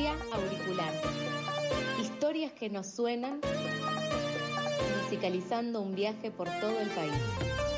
Patria Auricular. Historias que nos suenan, musicalizando un viaje por todo el país.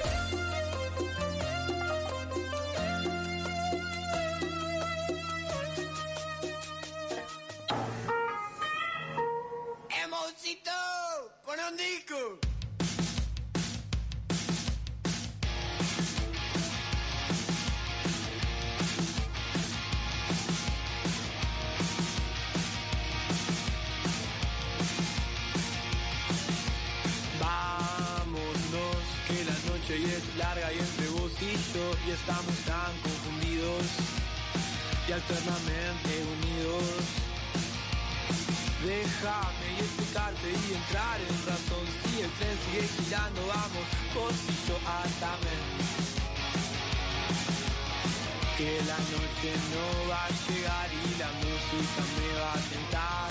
Larga y entre vos y yo y estamos tan confundidos y alternamente unidos. Déjame y explicarte y entrar en razón. Si el tren sigue girando, vamos, vos y yo. Que la noche no va a llegar y la música me va a tentar.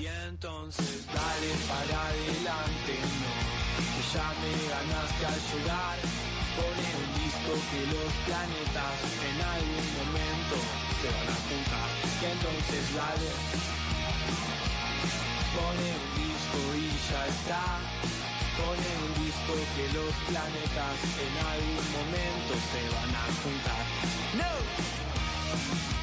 Y entonces dale para adelante, ya me ganaste al llegar. Pone un disco que los planetas en algún momento se van a juntar. Y entonces dale, pone un disco y ya está. Pone un disco que los planetas en algún momento se van a juntar. ¡No!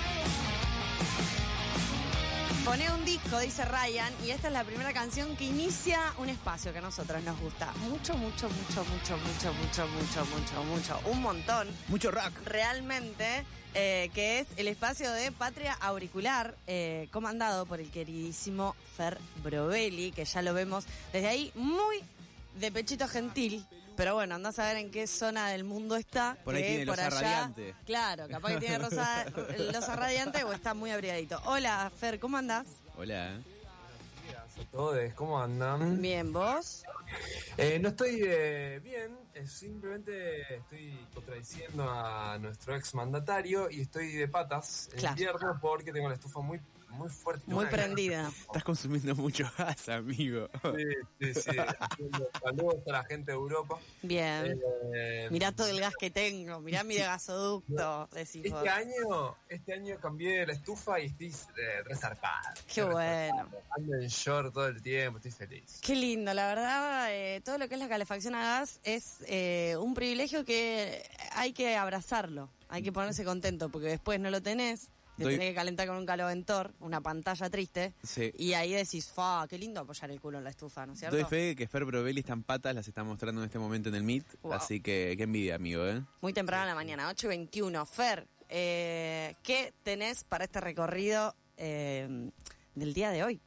Pone un disco, dice Ryan, y esta es la primera canción que inicia un espacio que a nosotros nos gusta. Mucho, mucho, mucho, mucho, mucho, mucho, mucho, mucho, mucho. Un montón. Mucho rock. Realmente, eh, que es el espacio de Patria Auricular, eh, comandado por el queridísimo Fer Brovelli, que ya lo vemos desde ahí muy de pechito gentil. Pero bueno, anda a saber en qué zona del mundo está. Por ahí que tiene losa radiante. Claro, capaz que tiene rosa, losa radiante o está muy abrigadito. Hola, Fer, ¿cómo andás? Hola. a todos, ¿cómo andan? Bien, ¿vos? Eh, no estoy eh, bien, simplemente estoy contradiciendo a nuestro ex mandatario y estoy de patas en Claro. invierno porque tengo la estufa muy, muy fuerte. Muy prendida. Estás consumiendo mucho gas, amigo. Sí, sí, sí. Saludos a la gente de Europa. Bien. Eh, Mirá todo el gas que tengo, mirá mi gasoducto, decís. Este año, este año cambié la estufa y estoy eh, resarpado. Qué Estoy bueno. resarpado. Ando en short todo el tiempo, estoy feliz. Qué lindo, la verdad, eh, todo lo que es la calefacción a gas es eh, un privilegio que hay que abrazarlo, hay que ponerse contento, porque después no lo tenés, te Doy- tenés que calentar con un caloventor, una pantalla triste, Sí. y ahí decís, fa, qué lindo apoyar el culo en la estufa, ¿no es cierto? Doy fe que Fer Brovelli está en patas, las está mostrando en este momento en el Meet. Wow. Así que qué envidia, amigo, ¿eh? Muy temprano en la mañana, 8 y 21. Fer, eh, ¿qué tenés para este recorrido eh, del día de hoy?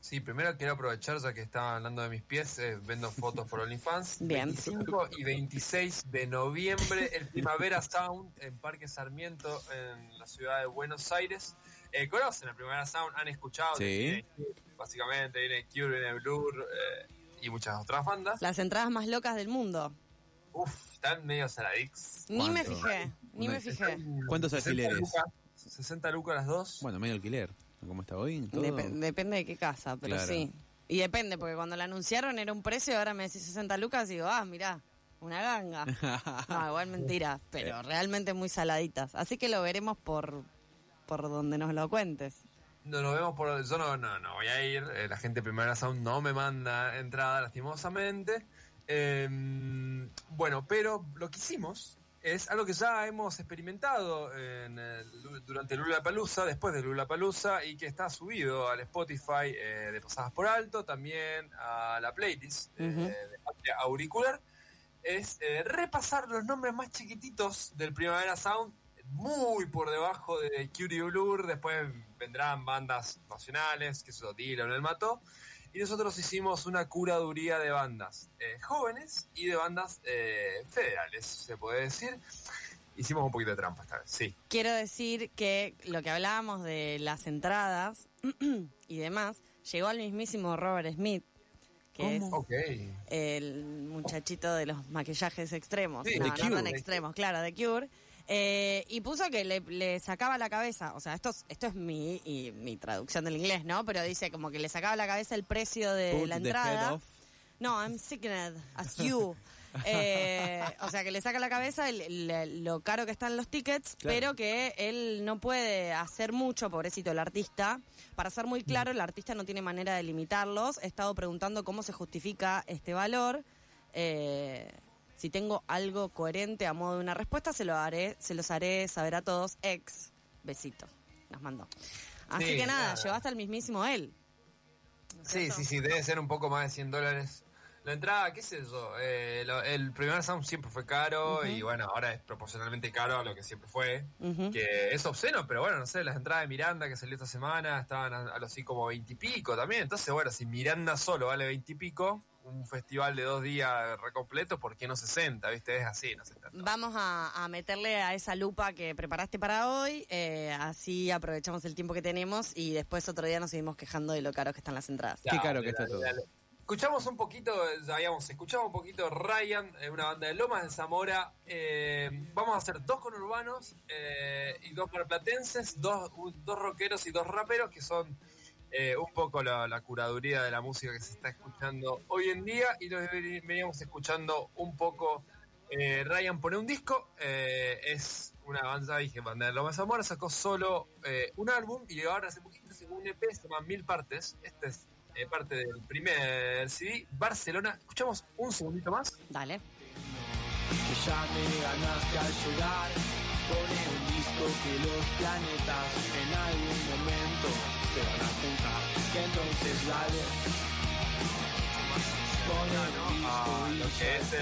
Sí, primero quiero aprovechar, ya que estaban hablando de mis pies, eh, vendo fotos por OnlyFans. Bien. 25 y 26 de noviembre, el Primavera Sound en Parque Sarmiento, en la ciudad de Buenos Aires. Eh, ¿Conocen el Primavera Sound? ¿Han escuchado? Sí. Cure, Básicamente, viene Cure, viene Blur eh, y muchas otras bandas. Las entradas más locas del mundo. Uf, están medio saladix. Ni me fijé, ni me fijé. ¿Cuántos 60 alquileres? lucas, 60 lucas las dos. Bueno, medio alquiler. ¿Cómo está hoy? ¿Todo? Dep- depende de qué casa, pero Claro. sí. Y depende, porque cuando la anunciaron era un precio, ahora me decís 60 lucas y digo, ah, mirá, una ganga. No, igual mentira, pero realmente muy saladitas. Así que lo veremos por, por donde nos lo cuentes. No nos vemos por. Yo no, no, no voy a ir. eh, la gente de Primera Sound no me manda entrada, lastimosamente. Eh, bueno, pero lo que hicimos es algo que ya hemos experimentado en el- durante Lula Palusa, después de Lula Palusa, y que está subido al Spotify eh, de Pasadas por Alto, también a la playlist eh, Ujú. de Patria Auricular. Es eh, repasar los nombres más chiquititos del Primavera Sound muy por debajo de Curie Blur, después vendrán bandas nacionales, que eso Dylan el mató, y nosotros hicimos una curaduría de bandas eh, jóvenes y de bandas eh, federales, se puede decir. Hicimos un poquito de trampa esta vez, sí. Quiero decir que lo que hablábamos de las entradas y demás, llegó al mismísimo Robert Smith, que es el muchachito de los maquillajes extremos. Sí, no, no Cure. tan extremos, claro, de Cure. Eh, y puso que le, le sacaba la cabeza, o sea, esto es, esto es mi, y mi traducción del inglés, ¿no? Pero dice como que le sacaba la cabeza el precio de Put la entrada. No, I'm sickened as you. Eh, o sea, que le saca la cabeza el- el- lo caro que están los tickets, Claro. pero que él no puede hacer mucho, pobrecito el artista. Para ser muy Mm. claro, el artista no tiene manera de limitarlos. He estado preguntando cómo se justifica este valor. Eh, si tengo algo coherente a modo de una respuesta, se lo haré, se los haré saber a todos. Ex, besito, nos mandó. Así Sí, que nada, claro. llevaste al mismísimo él. ¿no es Sí, cierto? sí, sí, debe ser un poco más de 100 dólares. La entrada, qué sé yo, eh, lo- el primer sound siempre fue caro y bueno, ahora es proporcionalmente caro a lo que siempre fue. Ujú. Que es obsceno, pero bueno, no sé, las entradas de Miranda que salió esta semana estaban a, a lo así como 20 y pico también. Entonces, bueno, si Miranda solo vale 20 y pico, un festival de dos días recompleto, ¿por qué no 60? ¿Viste? Es así, no sé tanto. Vamos a, a meterle a esa lupa que preparaste para hoy, eh, así aprovechamos el tiempo que tenemos y después otro día nos seguimos quejando de lo caro que están las entradas. Qué caro que está todo. Escuchamos un poquito, ya habíamos escuchado un poquito Ryan, eh, una banda de Lomas de Zamora. Eh, vamos a hacer dos conurbanos eh, y dos marplatenses, dos, un- dos rockeros y dos raperos que son eh, un poco la, la curaduría de la música que se está escuchando hoy en día. Y veni- veníamos escuchando un poco. eh, Ryan pone un disco, eh, es una banda, dije, banda de Lomas de Zamora, sacó solo eh, un álbum y ahora hace poquito sacó un EP, se llama Mil Partes. Este es eh, parte del primer CD, Barcelona. Escuchamos un segundito más. Dale. que ya me ganaste al llegar. Pone un disco que los planetas en algún momento se van a juntar. Que entonces dale. Pone un disco a y lo que ya es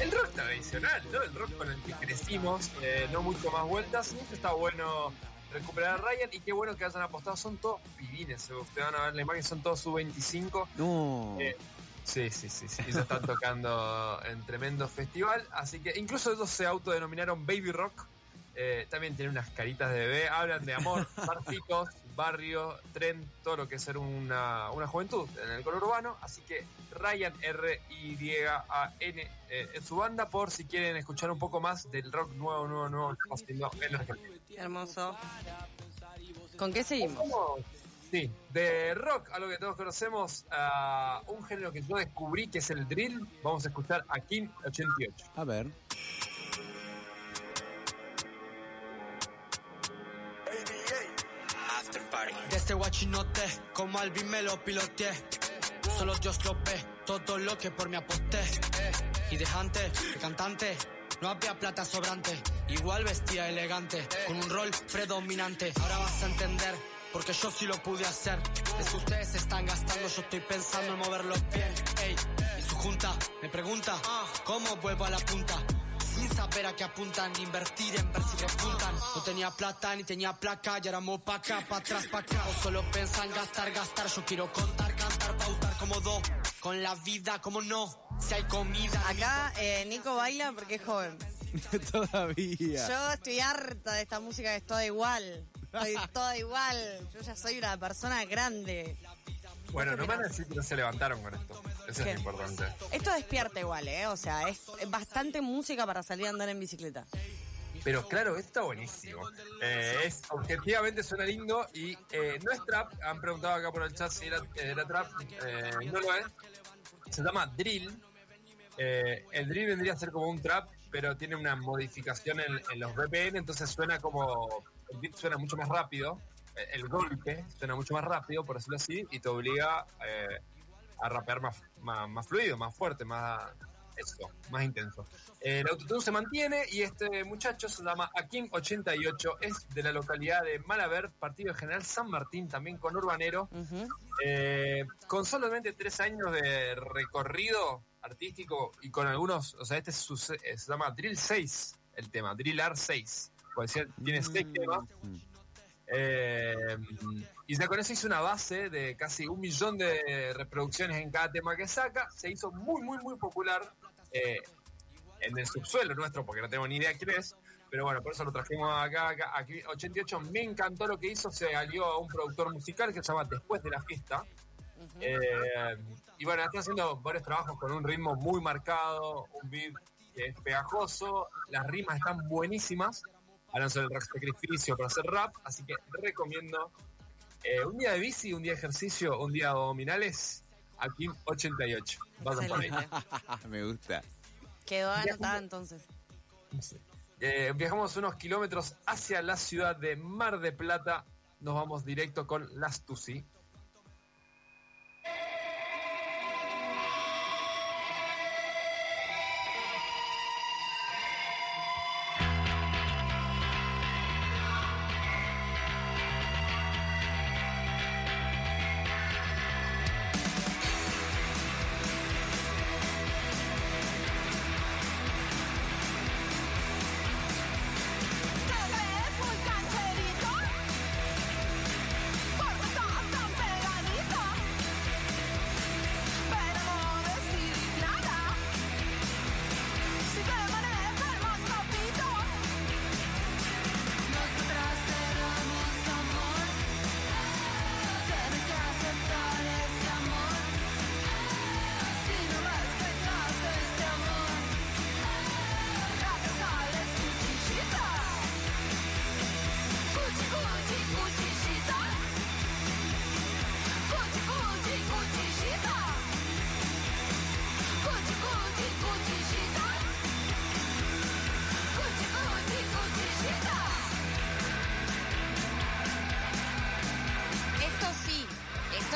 el, rock tradicional, ¿no? El rock con el que crecimos, eh, no mucho más vueltas. Esto está bueno recuperar a Ryan y qué bueno que hayan apostado. Son todos pibines, ustedes van a ver la imagen, son todos sub-25. No. Eh, Sí, sí, sí, sí. Ya están tocando en tremendo festival. Así que incluso ellos se autodenominaron Baby Rock. Eh, también tienen unas caritas de bebé. Hablan de amor, barcitos, barrio, tren, todo lo que es ser una, una juventud en el color urbano. Así que Ryan R-Y-A-N eh, en su banda por si quieren escuchar un poco más del rock nuevo, nuevo, nuevo que haciendo en Argentina. Hermoso. ¿Con qué seguimos? ¿Cómo? Sí, de rock, algo que todos conocemos, a un género que yo descubrí que es el drill. Vamos a escuchar a Kim 88. A ver. Este guachinote, como Alvin me lo piloteé. Solo Dios lo ve, todo lo que por mí aposté. Y de antes, de cantante, no había plata sobrante. Igual vestía elegante, con un rol predominante. Ahora vas a entender, porque yo sí lo pude hacer. Es que ustedes se están gastando, yo estoy pensando en moverlos bien. Ey, y su junta me pregunta, ¿cómo vuelvo a la punta? Qué apuntan, invertir en ver si repuntan. No tenía plata ni tenía placa, y ahora mo pa' acá, pa' atrás, pa' acá. O solo pensan gastar, gastar. Yo quiero contar, cantar, pautar como do. Con la vida, como no. Si hay comida. Acá eh, Nico baila porque es joven. Todavía. Yo estoy harta de esta música que es toda igual. Estoy toda igual. Yo ya soy una persona grande. Bueno, no me van a decir que no se levantaron con esto. Eso ¿Qué? es lo importante. Esto despierta igual, ¿eh? O sea, es bastante música para salir a andar en bicicleta. Pero claro, está buenísimo. Eh, es, objetivamente suena lindo y eh, no es trap. Han preguntado acá por el chat si era, era trap. Eh, no lo es. Se llama drill. El drill vendría a ser como un trap, pero tiene una modificación en, en los BPM, entonces suena como. El beat suena mucho más rápido. El golpe suena mucho más rápido, por decirlo así, y te obliga a rapear más, más, más fluido, más fuerte, más. Eso, más intenso. Eh, el autotune se mantiene y este muchacho se llama Akim88, es de la localidad de Malaver, partido de General San Martín, también con Urbanero. Ujú. Eh, con solamente tres años de recorrido artístico y con algunos, o sea, este es su- se llama Drill 6, el tema, Drill R 6. Puede ser, tiene seis temas. Mm. Eh, y ya con eso hizo una base de casi un millón de reproducciones en cada tema que saca. Se hizo muy, muy, muy popular eh, en el subsuelo nuestro, porque no tengo ni idea quién es. Pero bueno, por eso lo trajimos acá, acá, aquí. 88 me encantó lo que hizo. Se alió a un productor musical que se llama Después de la Fiesta. Eh, y bueno, está haciendo varios trabajos con un ritmo muy marcado, un beat que es pegajoso, las rimas están buenísimas, hablan sobre el sacrificio para hacer rap, así que recomiendo eh, un día de bici, un día de ejercicio, un día de abdominales, aquí 88. Vayan por ahí. Me gusta. Quedó anotada entonces. Eh, viajamos unos kilómetros hacia la ciudad de Mar de Plata. Nos vamos directo con Las Tusi.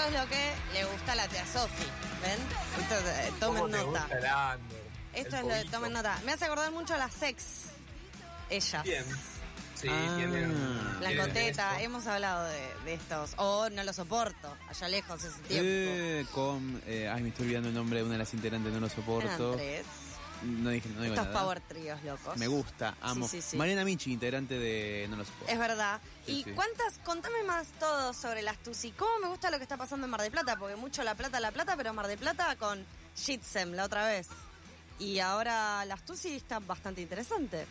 Es lo que le gusta a la tía Sofi. ¿Ven? Esto, eh, tomen ¿Cómo te nota. gusta el under? Esto El es lo de poquito. tomen nota. Me hace acordar mucho a las sex. Ellas. Bien. Sí, Ah. tienen. La tienen coteta, esto. hemos hablado de, de estos. O no lo soporto, allá lejos ese tiempo. Eh, con. eh, ay, me estoy olvidando el nombre de una de las integrantes, no lo Eran soporto. tres. No dije, no digo Estos nada. power tríos locos. Me gusta, amo. Sí, sí, sí. Mariana Michi, integrante de No lo soporto. Es verdad. Sí, ¿Y sí. cuántas? Contame más todo sobre las Tusi. ¿Cómo me gusta lo que está pasando en Mar del Plata? Porque mucho La Plata, La Plata, pero Mar del Plata con Shitsem la otra vez. Y ahora las Tusi está bastante interesante.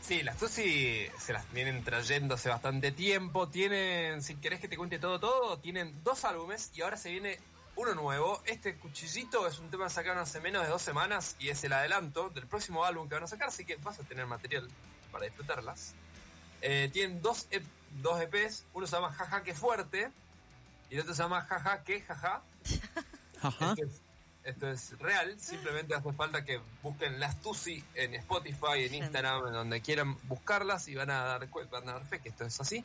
Sí, las Tusi se las vienen trayendo hace bastante tiempo. Tienen, si querés que te cuente todo, todo, tienen dos álbumes y ahora se viene uno nuevo. Este cuchillito es un tema que sacaron hace menos de dos semanas y es el adelanto del próximo álbum que van a sacar, así que vas a tener material para disfrutarlas. Eh, tienen dos, EP dos EPs, uno se llama Jaja que fuerte y el otro se llama Jaja que jaja. Ajá. Esto es, esto es real, simplemente hace falta que busquen las Tusi en Spotify, en Instagram, en donde quieran buscarlas y van a dar, van a dar fe que esto es así.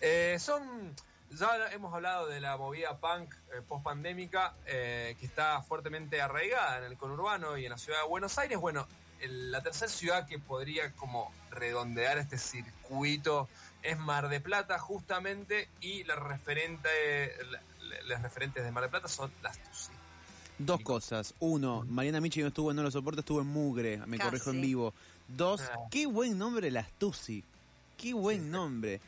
Eh, son, ya hemos hablado de la movida punk post pandémica que está fuertemente arraigada en el conurbano y en la ciudad de Buenos Aires. Bueno, el- la tercera ciudad que podría como redondear este circuito es Mar de Plata justamente y la referente, la- la- las referentes de Mar de Plata son las Tusi. Dos cosas. Uno, Mariana Michi no estuvo en No lo soporto, estuvo en Mugre. Me Casi. corrijo en vivo. Dos, Ah. qué buen nombre las Tusi. Qué buen nombre.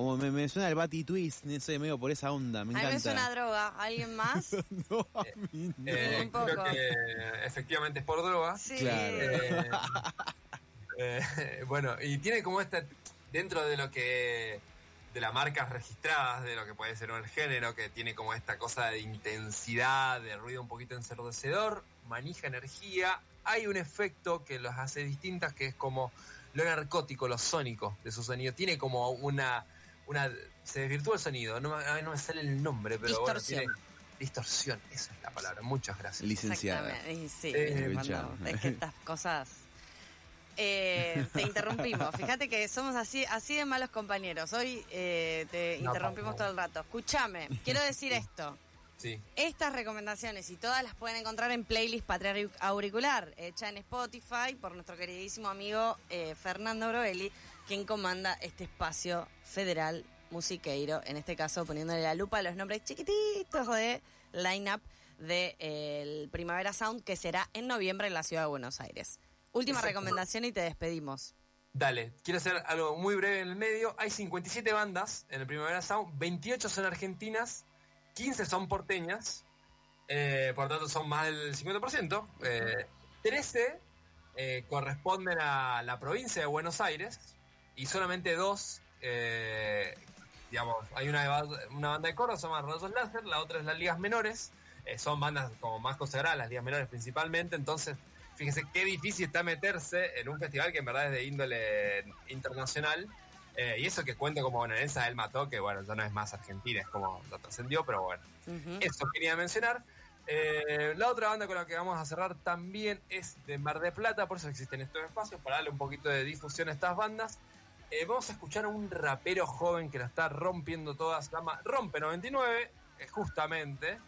Como me, me suena el Batty Twist, no sé, medio por esa onda, me A mí me encanta. suena a droga. ¿Alguien más? no, a mí no. Eh, un poco. creo que efectivamente es por droga. Sí. Claro. Eh, eh, bueno, y tiene como esta, dentro de lo que, de las marcas registradas, de lo que puede ser el género, que tiene como esta cosa de intensidad, de ruido un poquito ensordecedor, manija energía, hay un efecto que los hace distintas, que es como lo narcótico, lo sónico de su sonido. Tiene como una, una se desvirtúa el sonido, no, me- a mí no me sale el nombre, pero bueno, Distorsión. tiene distorsión, esa es la palabra, muchas gracias. Licenciada. Exactamente. Sí, Eh, cuando- es que estas cosas. Eh, te interrumpimos. Fíjate que somos así, así de malos compañeros. Hoy eh, te No, interrumpimos no. todo el rato. Escúchame, quiero decir esto. Sí. Estas recomendaciones y todas las pueden encontrar en playlist Patria Auricular, hecha en Spotify por nuestro queridísimo amigo eh, Fernando Brovelli, quien comanda este espacio federal musiqueiro, en este caso poniéndole la lupa a los nombres chiquititos de line-up del Primavera Sound, que será en noviembre en la ciudad de Buenos Aires. Última Exacto. recomendación y te despedimos. Dale, quiero hacer algo muy breve en el medio. Hay 57 bandas en el Primavera Sound, 28 son argentinas, 15 son porteñas, eh, por lo tanto son más del 50%. eh, 13 eh, corresponden a la provincia de Buenos Aires y solamente dos, eh, digamos, hay una, una banda de coro, se llama Rayos Láser, la otra es las Ligas Menores, eh, son bandas como más consagradas, las Ligas Menores principalmente, entonces fíjese qué difícil está meterse en un festival que en verdad es de índole internacional. eh, y eso que cuenta como bonaerense él mató, que bueno, ya no es más argentina, es como lo trascendió, pero bueno. Eso quería mencionar. Eh, la otra banda con la que vamos a cerrar también es de Mar de Plata, por eso existen estos espacios, para darle un poquito de difusión a estas bandas. Eh, vamos a escuchar a un rapero joven que la está rompiendo todas, se llama Rompe99, eh, justamente.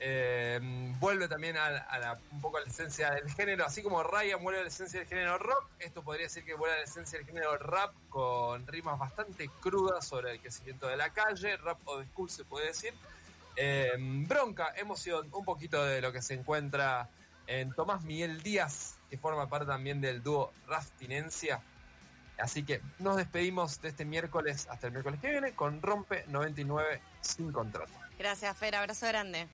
Eh, vuelve también a, un poco a la esencia del género, así como Ryan vuelve a la esencia del género rock, esto podría decir que vuelve a la esencia del género rap con rimas bastante crudas sobre el crecimiento de la calle, rap o school se puede decir. Eh, bronca, emoción, un poquito de lo que se encuentra en Tomás Miguel Díaz, que forma parte también del dúo Raftinencia. Así que nos despedimos de este miércoles hasta el miércoles que viene con Rompe 99 sin contrato. Gracias, Fer. Abrazo grande.